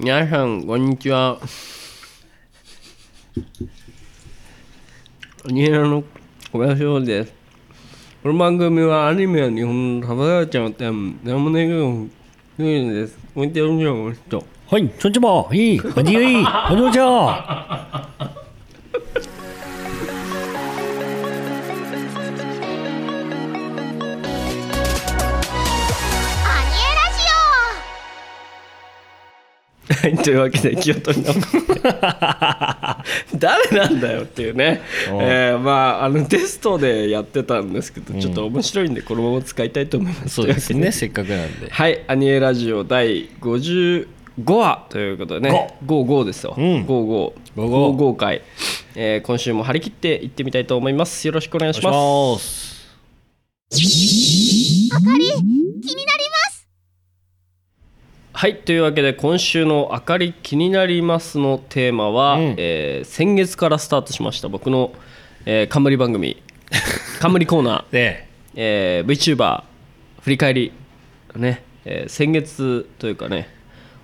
皆さんこんにちはアニエラの小林翔ですこの番組はアニメや日本のサバサバちゃうって何もねえけどですこんにちはこんにちははい、そんちも。いい、こんにちは。こんにちは。はいというわけで気を取り直して誰なんだよっていうね、えーまああのテストでやってたんですけど、ちょっと面白いんでこのまま使いたいと思います。そうですね、せっかくなんで。はい、アニエラジオ第55話ということでね、55ですよ。うん。55、55回、えー今週も張り切っていってみたいと思います。よろしくお願いします。お願いします。オあかり気になりますはい、というわけで今週のあかり気になりますのテーマは、うん。えー先月からスタートしました僕の、えー冠番組 冠コーナー、で、え。ー VTuber 振り返り。ね、えー先月というかね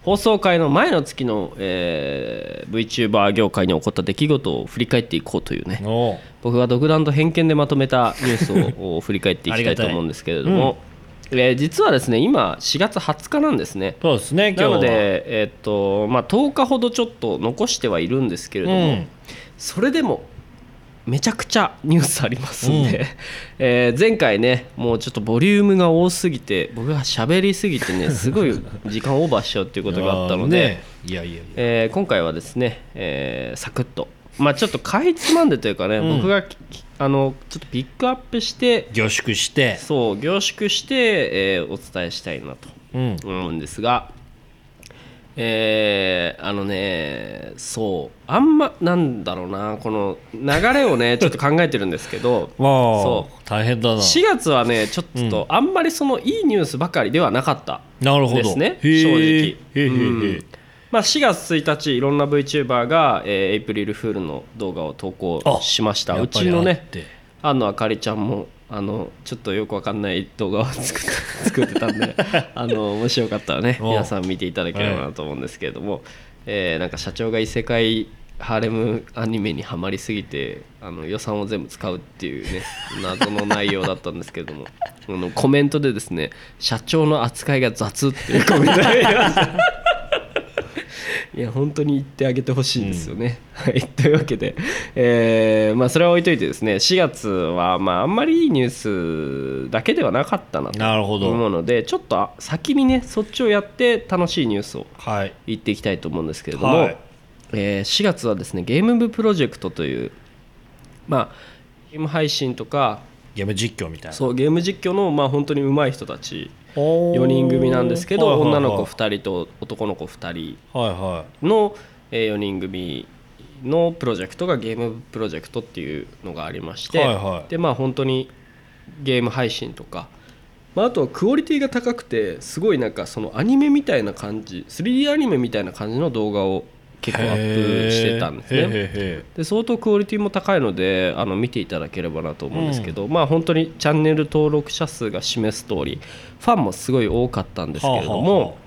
放送回の前の月の、えー VTuber 業界に起こった出来事を振り返っていこうというね。お僕が独断と偏見でまとめたニュースを お振り返っていきたいと思うんですけれども、えー実はですね今4月20日なんですね。そうですね、今日は。なので、えーっとまあ、10日ほどちょっと残してはいるんですけれども、うん。それでもめちゃくちゃニュースありますんで、えー前回ねもうちょっとボリュームが多すぎて僕が喋りすぎてねすごい時間オーバーしちゃうっていうことがあったので、ねいやいやいや。えー今回はですね、えーサクッと。まあちょっとかいつまんでというかね、うん。僕がきあのちょっとピックアップして凝縮して。そう凝縮して、えーお伝えしたいなとうん。思うんですが、えーあのねそうあんまなんだろうなこの流れをね ちょっと考えてるんですけどまあそ、大変だな。4月はねちょっとあんまりそのいいニュースばかりではなかったなるほど。ですね正直へーへーへうんーまあ、4月1日いろんな VTuber が、えーエイプリルフールの動画を投稿しました。うちのねあって。安野あかりちゃんもあのちょっとよくわかんない動画を作って 作ってたんで あのもしよかったらねお。皆さん見ていただければなと思うんですけれども、えーなんか社長が異世界ハーレムアニメにはまりすぎてあの予算を全部使うっていうね 謎の内容だったんですけれどもあのコメントでですね社長の扱いが雑っていうコメントがありましたいや本当に言ってあげてほしいですよね。はい、というわけで、えーまあ、それは置いといてですね4月は、まあ、あんまりいいニュースだけではなかったなと。思うのでちょっと先にねそっちをやって楽しいニュースをはい。言っていきたいと思うんですけれども、はいえー4月はですねゲーム部プロジェクトという、まあ、ゲーム配信とかゲーム実況みたいな。そうゲーム実況の、まあ、本当に上手い人たち4 4人組なんですけど、女の子は2人と男の子2人の、え4人組のプロジェクトがゲームプロジェクトっていうのがありまして、でまあ本当にゲーム配信とか、まあ、あとはクオリティが高くてすごいなんかそのアニメみたいな感じ 3D アニメみたいな感じの動画を結構アップしてたんですね。で相当クオリティも高いのであの見ていただければなと思うんですけど、まあ本当にチャンネル登録者数が示す通りファンもすごい多かったんですけれども、はあはあはあ。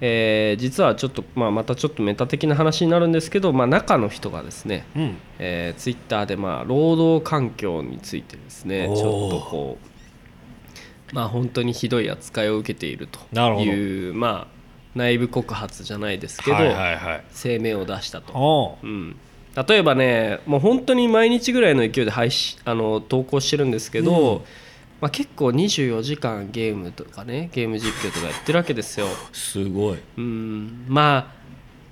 えー実はちょっと、まあ、またちょっとメタ的な話になるんですけど、まあ、中の人がですね、ーうん。えー、ツイッターで、まあ、労働環境についてですねちょっとこう、まあ、本当にひどい扱いを受けているという、まあ、内部告発じゃないですけど、はいはいはい。声明を出したと。おううん、例えばねもう本当に毎日ぐらいの勢いで配信あの投稿してるんですけど、うんまあ、結構24時間ゲームとかねゲーム実況とかやってるわけですよ。すごい。うんまあ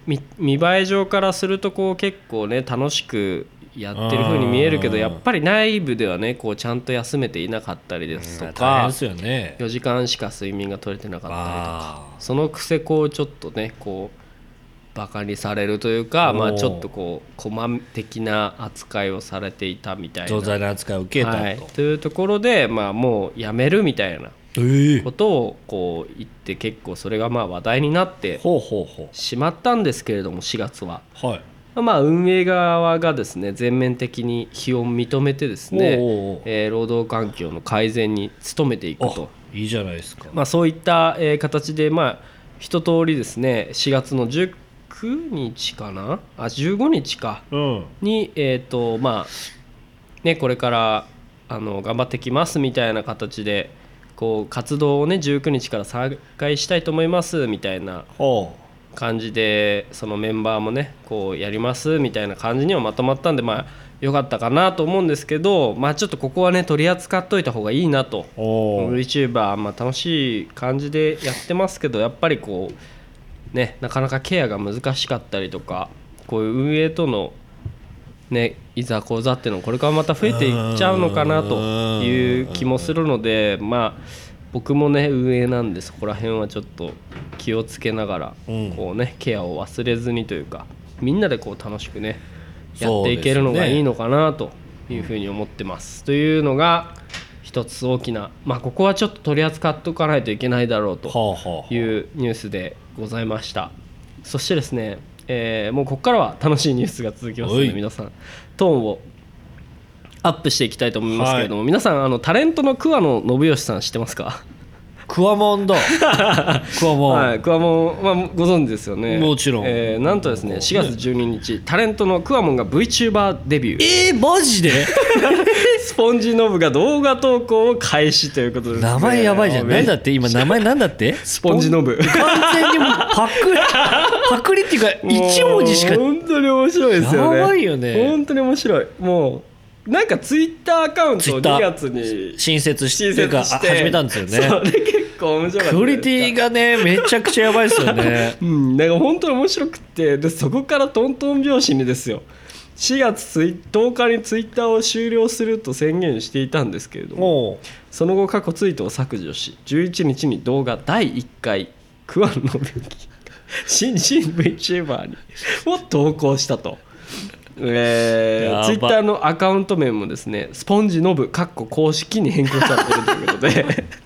見見栄え上からするとこう結構ね楽しくやってる風に見えるけどうんやっぱり内部ではねこうちゃんと休めていなかったりですとかですよね。4時間しか睡眠が取れてなかったりとかあそのくせこうちょっとねこうバカにされるというかまあちょっとこうコ的な扱いをされていたみたいな。増罪の扱いを受けたと。はい、というところで、まあ、もうやめるみたいなええことをこう言って結構それがまあ話題になってしまったんですけれども4月は。う。はい。まあ、運営側がですね全面的に非を認めてですね、えー労働環境の改善に努めていくと、いいじゃないですか。まあ、そういった、えー形で、まあ、一通りですね4月の10 19日かな？あ15日か。うん。にえっ、とまあねこれからあの頑張ってきますみたいな形でこう活動をね19日から再開したいと思いますみたいなほ感じでそのメンバーもねこうやりますみたいな感じにはまとまったんでまあよかったかなと思うんですけどまあちょっとここはね取り扱っといた方がいいなと。VTuber、まあ、楽しい感じでやってますけどやっぱりこうねなかなかケアが難しかったりとかこういう運営とのねいざこざっていうのもこれからまた増えていっちゃうのかなという気もするのでまあ僕もね運営なんでそこら辺はちょっと気をつけながらうん。こうねケアを忘れずにというかみんなでこう楽しくねやっていけるのがいいのかなというふうに思ってます。というのが一つ大きなまあここはちょっと取り扱っておかないといけないだろうというニュースでございました。そしてですね、えーもうここからは楽しいニュースが続きますのはい。で皆さんトーンをアップしていきたいと思いますけれども、皆さんあのタレントの桑野信義さん知ってますか？クワモンだクワモン、はい、クワモンはご存知ですよね。もちろん。えーなんとですね4月12日タレントのクワモンが VTuber デビュー。えー、マジで？スポンジノブが動画投稿を開始ということです、ね、名前やばいじゃん。めなんだって？今名前なんだって？スポンジノブ。完全にもうパクリ パクリっていうか一文字しか本当に面白いですよね。やばいよね。本当に面白い。もうなんかツイッターアカウントを Twitter 2月に新設し新て。か設して始めたんですよね。それ結構面白かったクオリティがねめちゃくちゃやばいですよね。うんなんか本当に面白くってでそこからトントン拍子にですよ。4月ツイ10日にツイッターを終了すると宣言していたんですけれどももその後過去ツイートを削除し11日に動画第1回クワンの武器新進 VTuber にを投稿したと。えツイッターのアカウント名もですねスポンジノブかっこ公式に変更されているということで、う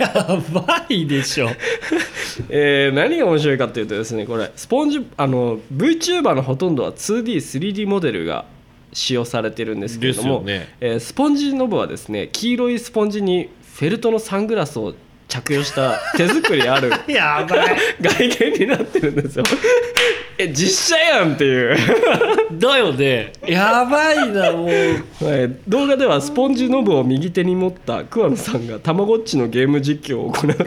やばいでしょ。えー何が面白いかというとですねこれスポンジあの VTuber のほとんどは 2D3D モデルが使用されてるんですけれども、ね。えースポンジノブはですね黄色いスポンジにフェルトのサングラスを着用した手作りある やばい。外見になってるんですよえ実写やんっていう、だよね。やばいなもう。はい。動画ではスポンジノブを右手に持った桑野さんがたまごっちのゲーム実況を行って。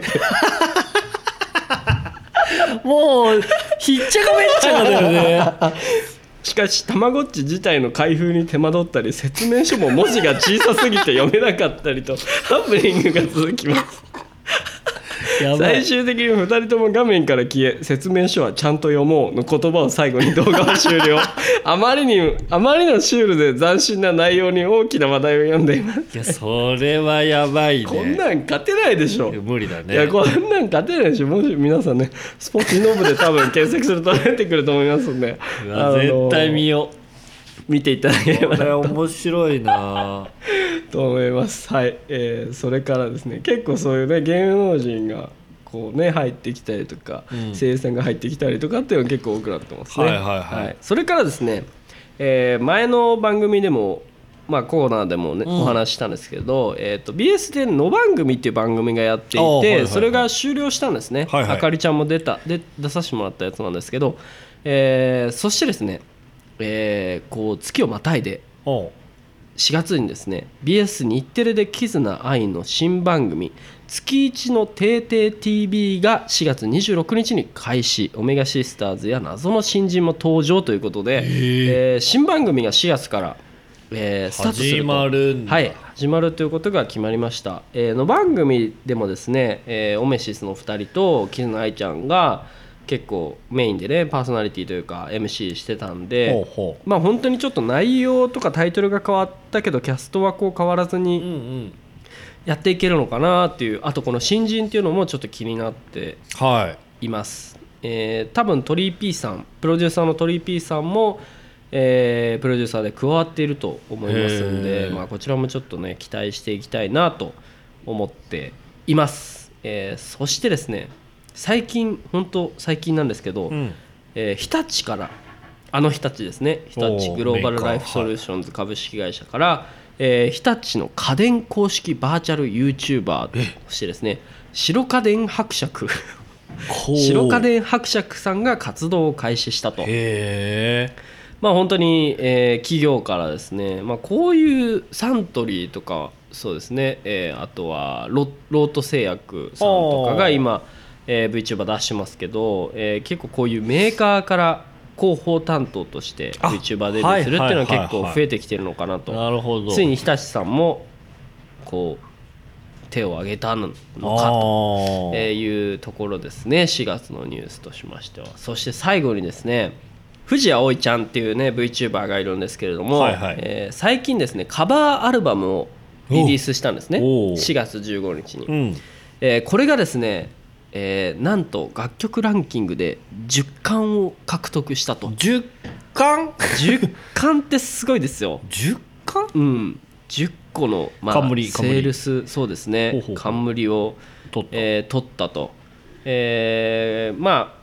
もうひっちゃかめっちゃかだよね。しかしたまごっち自体の開封に手間取ったり説明書も文字が小さすぎて読めなかったりとハプニングが続きます最終的に2人とも画面から消え説明書はちゃんと読もうの言葉を最後に動画は終了。あまりにあまりのシュールで斬新な内容に大きな話題を読んでいます。いやそれはやばいね。こんなん勝てないでしょ。無理だね。いやこんなん勝てないでしょ。もし皆さんねスポーツノブで多分検索すると出てくると思いますんで。絶対見よよ見ていただければうこれな面白いな と思います。はい、えーそれからですね結構そういうね芸能人がこうね入ってきたりとか、うん。声優さんが入ってきたりとかっていうのが結構多くなってますね。はいはいはい。それからですね、えー前の番組でもまあ、コーナーでもね、うん。お話ししたんですけど、えー、と BS で「の番組」っていう番組がやっていて、はいはいはい。それが終了したんですね、はいはい。あかりちゃんも出たで出させてもらったやつなんですけど、えーそしてですね、えーこう月をまたいで4月にですね BS 日テレで「キズナ愛」の新番組「月一の定定 TV」が4月26日に開始。オメガシスターズや謎の新人も登場ということで、えー新番組が4月から、えースタートすると。始まるんだ。はい始まるということが決まりました、えーの番組でもですね、えーオメシスの2人とキズナ愛ちゃんが結構メインでねパーソナリティというか MC してたんで、ほうほまあ本当にちょっと内容とかタイトルが変わったけどキャストはこう変わらずううんにうん。やっていけるのかなっていうあとこの新人っていうのもちょっと気になってはいいます、えー多分鳥居 P さんプロデューサーの鳥居 P さんも、えープロデューサーで加わっていると思いますんへー。で、まあ、こちらもちょっとね期待していきたいなと思っています、えーそしてですね最近本当最近なんですけど、うん。えー日立からあの日立ですね。日立グローバルライフソリュー。ションズ株式会社から、えー日立の家電公式バーチャル YouTuber としてですね白家電伯爵。白家電伯爵さんが活動を開始したと。まあ本当に、えー企業からですね、まあ、こういうサントリーとかそうですね、えーあとはロロート製薬さんとかが今、えー VTuber 出してますけど、えー結構こういうメーカーから広報担当としてあ VTuber デビューするっていうのは結構増えてきてるのかなと。なるほど。ついに日立さんもこう手を挙げたのかあというところですね。4月のニュースとしましては。そして最後にですね藤谷葵ちゃんっていうね VTuber がいるんですけれども、はいはい。えー最近ですねカバーアルバムをリリースしたんですね。おう4月15日に、うん。えーこれがですね、えーなんと楽曲ランキングで10冠を獲得したと。10巻？10冠ってすごいですよ。10巻？うん、10個の、まあ、冠セールスそうですね。冠を、取った。えー取ったと、えーまあ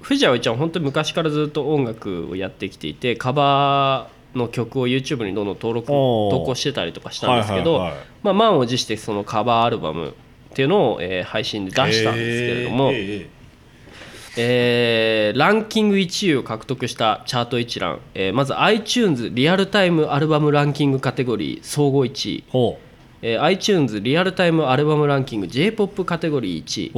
藤谷葵ちゃんは本当に昔からずっと音楽をやってきていてカバーの曲を YouTube にどんどん登録投稿してたりとかしたんですけど、まあ、満を持してそのカバーアルバムっていうのを、えー配信で出したんですけれども、へーへえーランキング1位を獲得したチャート一覧、えーまず iTunes リアルタイムアルバムランキングカテゴリー総合1位、えー iTunes リアルタイムアルバムランキング J−POP カテゴリー1位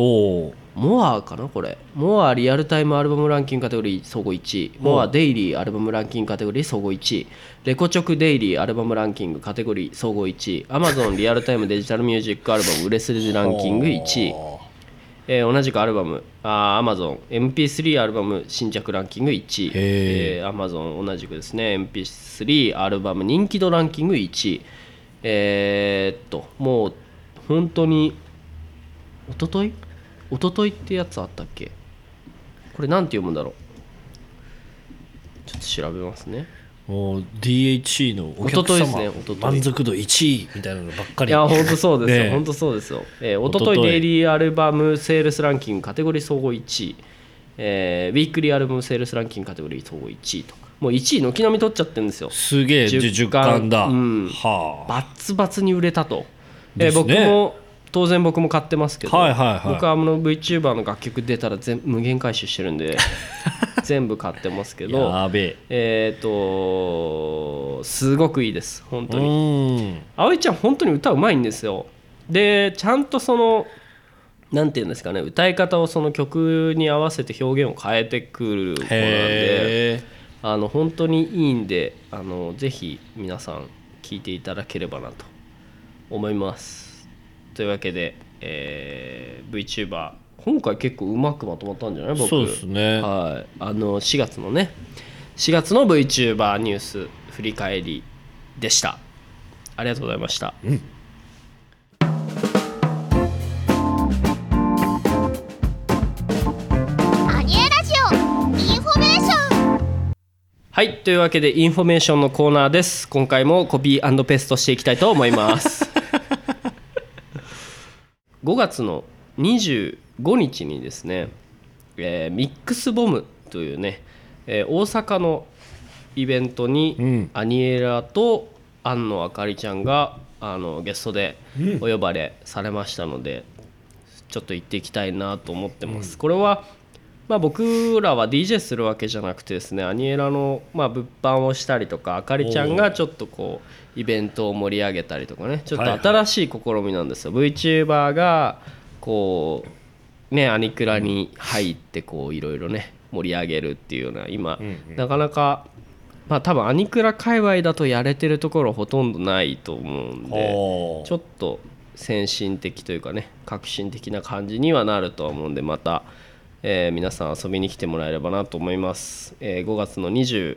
モアかなこれ。モアリアルタイムアルバムランキングカテゴリー総合1位。モアデイリーアルバムランキングカテゴリー総合1位。レコチョクデイリーアルバムランキングカテゴリー総合1位。Amazon リアルタイムデジタルミュージックアルバム売れ筋ランキング1位。えー同じくアルバム。あー Amazon MP3 アルバム新着ランキング1位、へえー Amazon 同じくですね。MP3 アルバム人気度ランキング1位。えーっともう本当に一昨日一昨日ってやつあったっけ？これなんて読むんだろう？ちょっと調べますね。もう DHC のお客一昨日です様ね一昨日満足度1位みたいなのばっかり。いや本当そうですよ、本当そうですよ、えー、一一昨日昨日デイリーアルバムセールスランキングカテゴリー総合1位、えー、ウィークリーアルバムセールスランキングカテゴリー総合1位とか。もう1位軒並み取っちゃってるんですよ。すげえ10 10巻。だ、うん。はあ。バツバツに売れたと、えー僕も当然僕も買ってますけど、はいはいはい。僕はあの VTuber の楽曲出たら全無限回収してるんで 全部買ってますけどやべえ。っ、とすごくいいです本え当に。うん。葵ちゃん本当に歌うまいんですよ。でちゃんとそのなんていうんですかね歌い方をその曲に合わせて表現を変えてくる子なんであの本当にいいんであのぜひ皆さん聴いていただければなと思いますというわけで、えー VTuber 今回結構うまくまとまったんじゃない？僕。そうですね。はい。あの4月のね。4月の VTuber ニュース振り返りでした。ありがとうございました、あにえらじおインフォメーション。はい。というわけでインフォメーションのコーナーです。今回もコピーペーストしていきたいと思います5月の25日にですね、えーミックスボムというね、えー大阪のイベントに、うん。アニエラと庵野あかりちゃんがあのゲストでお呼ばれされましたので、ちょっと行っていきたいなと思ってます。これはまあ、僕らは DJ するわけじゃなくてですねアニエラのまあ物販をしたりとかあかりちゃんがちょっとこうイベントを盛り上げたりとかねちょっと新しい試みなんですよ、VTuber がこうねアニクラに入ってこういろいろね盛り上げるっていうような今、なかなかまあ多分アニクラ界隈だとやれてるところほとんどないと思うんでちょっと先進的というかね革新的な感じにはなるとは思うんでまた、えー皆さん遊びに来てもらえればなと思います、えー5月の25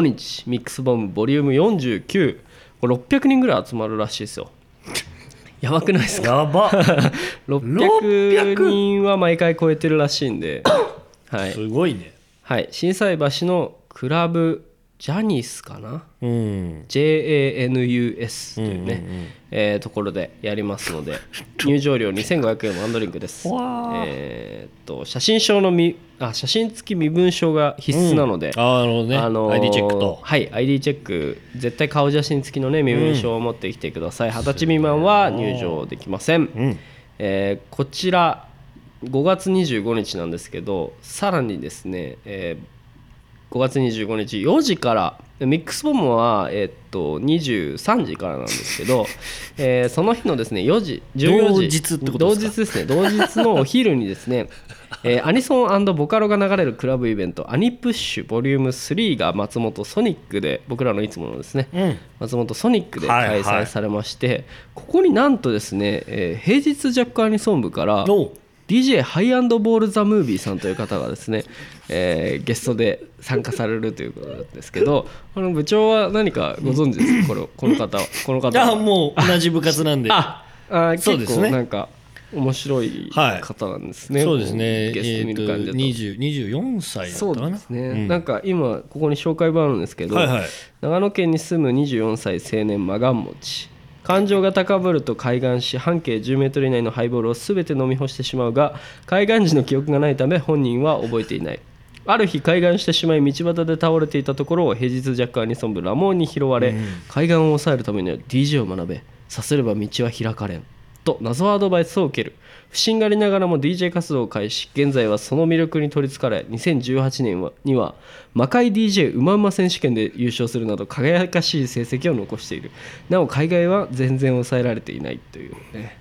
日ミックスボムボリューム49これ600人ぐらい集まるらしいですよ。やばくないですか？やば。600人は毎回超えてるらしいんで。はい、すごいね。はい、心斎橋のクラブジャニスかな？うん。JANUS というね、えーところでやりますので 入場料2500円ワンドリンクです。えーっと写真証のみあ写真付き身分証が必須なので、ああなるほどね、あのー ID チェックと。はい ID チェック絶対顔写真付きのね身分証を持ってきてください。二十、歳未満は入場できません、ん。えーこちら5月25日なんですけどさらにですね、えー5月25日4時から。ミックスボムは、えーっと23時からなんですけど、えーその日のですね4時14時。同日ですか？同日ですね。同日のお昼にですね えーアニソンボカロが流れるクラブイベントアニプッシュボリューム3が松本ソニックで僕らのいつものですね、うん。松本ソニックで開はいはい。催されまして、ここになんとですね、えー平日ジャックアニソン部から DJ ハイアンドボールザムービーさんという方がですね、えーゲストで参加されるということなんですけど この部長は何かご存知ですか？このこの方はこの方は。あもう同じ部活なんで。ああ 結そうですね。構なんか面白い方なんですね、そうですね。ゲスト見る感じだと、20 24歳だったそうですね、うん。なんか今ここに紹介文あるんですけど、はいはい。長野県に住む24歳青年マガン持ち感情が高ぶると海岸し半径10メートル以内のハイボールを全て飲み干してしまうが海岸時の記憶がないため本人は覚えていない。ある日海岸してしまい道端で倒れていたところを平日ジャックアニソン部ラモーンに拾われ、海岸を抑えるためには DJ を学べ。させれば道は開かれんと謎アドバイスを受ける。不審がりながらも DJ 活動を開始。現在はその魅力に取りつかれ2018年には魔界 DJ うまうま選手権で優勝するなど輝かしい成績を残している。なお海外は全然抑えられていないというね。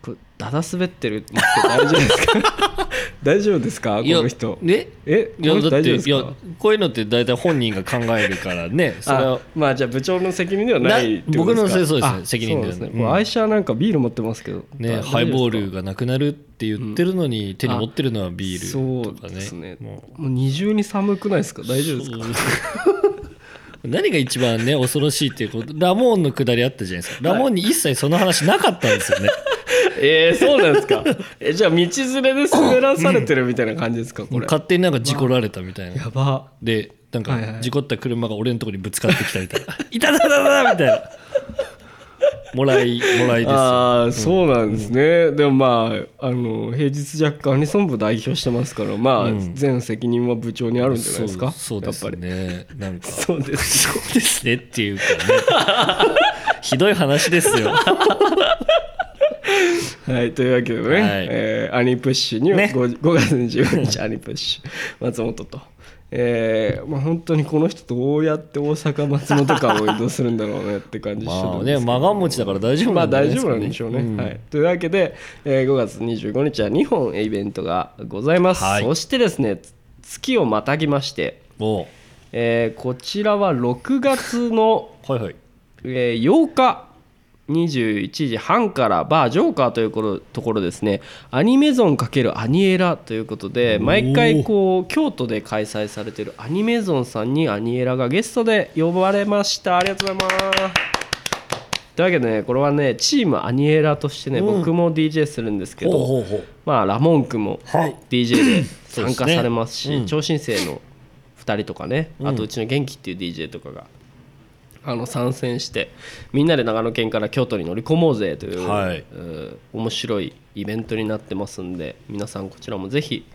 これだだ滑ってるって大丈夫ですか？大丈夫ですか？この人。ね？えいやだっていやこういうのって大体本人が考えるからね。それあはまあじゃあ部長の責任ではない僕のですか？そうです責任ではね。う愛車なんかビール持ってますけど。ねハイボールがなくなるって言ってるのに手に持ってるのはビールとかそうですね。ねももう二重に寒くないですか？大丈夫ですか？う。何が一番ね恐ろしいっていうことラモーンのくだりあったじゃないですか。ラモーンに一切その話なかったんですよねえー、そうなんですか。えじゃあ道連れで滑らされてるみたいな感じですかこれ。勝手になんか事故られたみたいな。やば。でなんか事故った車が俺のところにぶつかってきたみたいな「いたたたた!」みたいな。もらいもらいです。よああそうなんですね、でもまああの平日ジャックアニソン部代表してますからまあ、うん。全責任は部長にあるんじゃないですか？そうそうですやっぱり。ねなんか。そうです。そうですねっていうかね。ひどい話ですよ はい、というわけでね、はい。えーアニプッシュに、ね。5, 5月25日アニプッシュ 松本と、えーまあ、本当にこの人どうやって大阪松本間を移動するんだろうねって感じしてるまあんですけど。ねマガン持ちだから大丈夫まあなんじゃない大丈夫なんでしょうね。うん。はい、というわけで、えー5月25日は2本イベントがございます。はい。そしてですね月をまたぎまして、おう。えーこちらは6月の、はいはい。えー8日21時半からバージョーカーということところですね。アニメゾン×アニエラということで毎回こう京都で開催されているアニメゾンさんにアニエラがゲストで呼ばれました。ありがとうございます。というわけでねこれはねチームアニエラとしてね、うん。僕も DJ するんですけどほうほうまあラモン君もはい。DJ で参加されますしうん。超新星の2人とかね、うん。あとうちの元気っていう DJ とかがあの参戦してみんなで長野県から京都に乗り込もうぜという、はい。うん面白いイベントになってますんで皆さんこちらもぜひ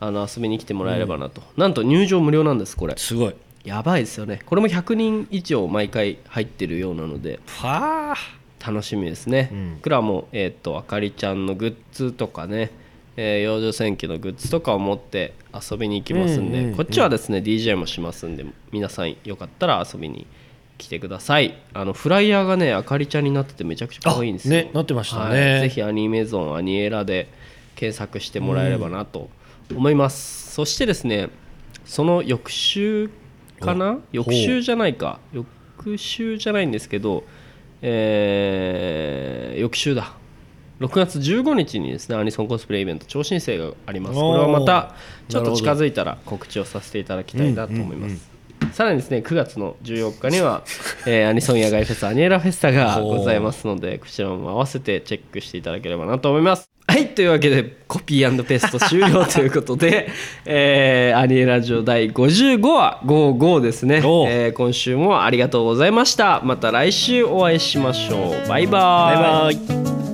あの遊びに来てもらえればなと、なんと入場無料なんですこれ。すごい。やばいですよね。これも100人以上毎回入ってるようなのではあ。楽しみですね、うん。僕らも、えー、とあかりちゃんのグッズとかね、えー幼女戦記のグッズとかを持って遊びに行きますんで、うんうんうん。こっちはですね DJ もしますんで皆さんよかったら遊びに来てください。あのフライヤーがねあかりちゃんになっててめちゃくちゃ可愛いんですよ、あねなってましたね。はい。ぜひアニメゾンアニエラで検索してもらえればなと思います、そしてですねその翌週かな？翌週じゃないか。翌週じゃないんですけどえー翌週だ。6月15日にですねアニソンコスプレイベント超新星があります。これはまたちょっと近づいたら告知をさせていただきたいなと思います、さらにですね9月の14日には、えーアニソン野外フェスアニエラフェスタがございますのでこちらも合わせてチェックしていただければなと思います。はいというわけでコピーペースト終了ということで、えーアニエラジオ第55話55ですね、えー今週もありがとうございました。また来週お会いしましょう。バイバイ。バイバイ